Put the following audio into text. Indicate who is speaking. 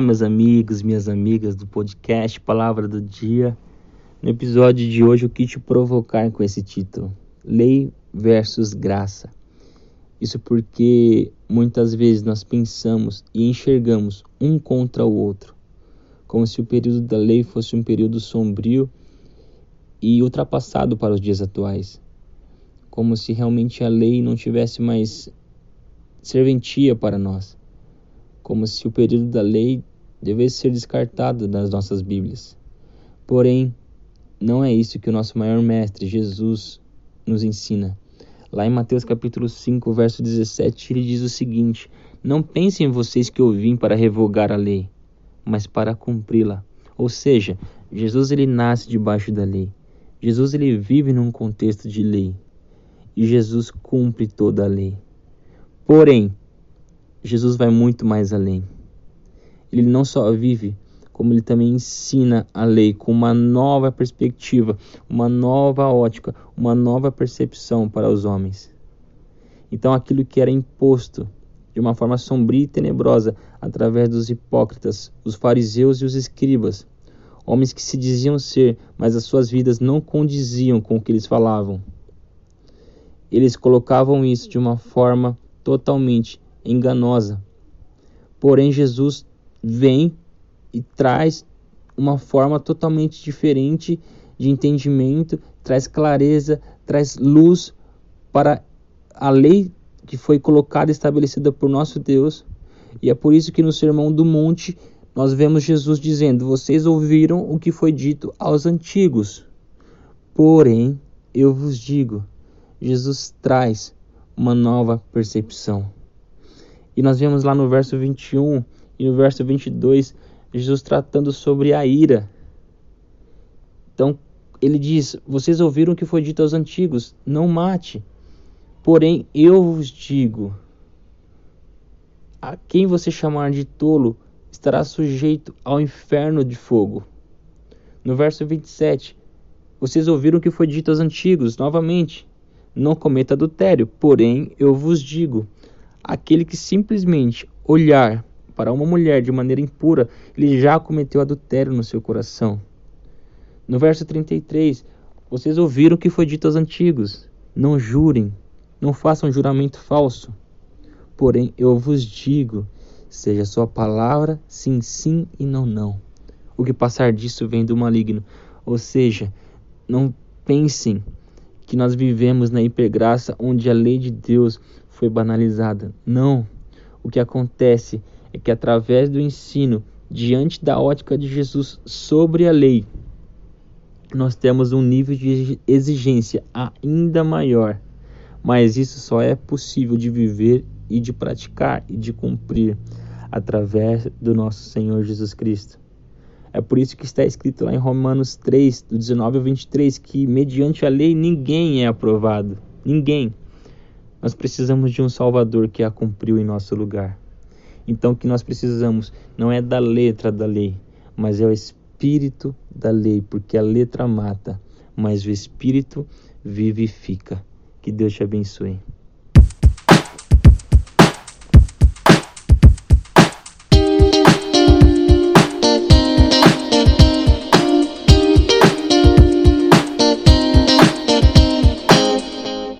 Speaker 1: meus amigos, minhas amigas do podcast Palavra do Dia. No episódio de hoje, eu quis te provocar com esse título: Lei versus Graça. Isso porque muitas vezes nós pensamos e enxergamos um contra o outro, como se o período da lei fosse um período sombrio e ultrapassado para os dias atuais, como se realmente a lei não tivesse mais serventia para nós, como se o período da lei devesse ser descartado das nossas Bíblias. Porém, não é isso que o nosso maior mestre, Jesus, nos ensina. Lá em Mateus capítulo 5, verso 17, ele diz o seguinte: Não pensem vocês que eu vim para revogar a lei, mas para cumpri-la. Ou seja, Jesus ele nasce debaixo da lei. Jesus ele vive num contexto de lei. E Jesus cumpre toda a lei. Porém, Jesus vai muito mais além. Ele não só vive, como ele também ensina a lei com uma nova perspectiva, uma nova ótica, uma nova percepção para os homens. Então, aquilo que era imposto de uma forma sombria e tenebrosa através dos hipócritas, os fariseus e os escribas, homens que se diziam ser, mas as suas vidas não condiziam com o que eles falavam. Eles colocavam isso de uma forma totalmente enganosa. Porém, Jesus vem e traz uma forma totalmente diferente de entendimento, traz clareza, traz luz para a lei que foi colocada e estabelecida por nosso Deus. E é por isso que no Sermão do Monte nós vemos Jesus dizendo: Vocês ouviram o que foi dito aos antigos. Porém, eu vos digo, Jesus traz uma nova percepção. E nós vemos lá no verso 21 e no verso 22 Jesus tratando sobre a ira. Então, ele diz: Vocês ouviram o que foi dito aos antigos: Não mate. Porém, eu vos digo: A quem você chamar de tolo estará sujeito ao inferno de fogo. No verso 27, vocês ouviram o que foi dito aos antigos, novamente: Não cometa adultério. Porém, eu vos digo: aquele que simplesmente olhar para uma mulher de maneira impura, ele já cometeu adultério no seu coração. No verso 33, vocês ouviram o que foi dito aos antigos: Não jurem, não façam juramento falso. Porém, eu vos digo: seja sua palavra sim, sim e não, não. O que passar disso vem do maligno. Ou seja, não pensem que nós vivemos na hipergraça onde a lei de Deus foi banalizada. Não. O que acontece é que através do ensino diante da ótica de Jesus sobre a lei, nós temos um nível de exigência ainda maior. Mas isso só é possível de viver e de praticar e de cumprir através do nosso Senhor Jesus Cristo. É por isso que está escrito lá em Romanos 3, do 19 ao 23, que mediante a lei ninguém é aprovado. Ninguém. Nós precisamos de um Salvador que a cumpriu em nosso lugar. Então, o que nós precisamos não é da letra da lei, mas é o espírito da lei, porque a letra mata, mas o espírito vivifica. Que Deus te abençoe.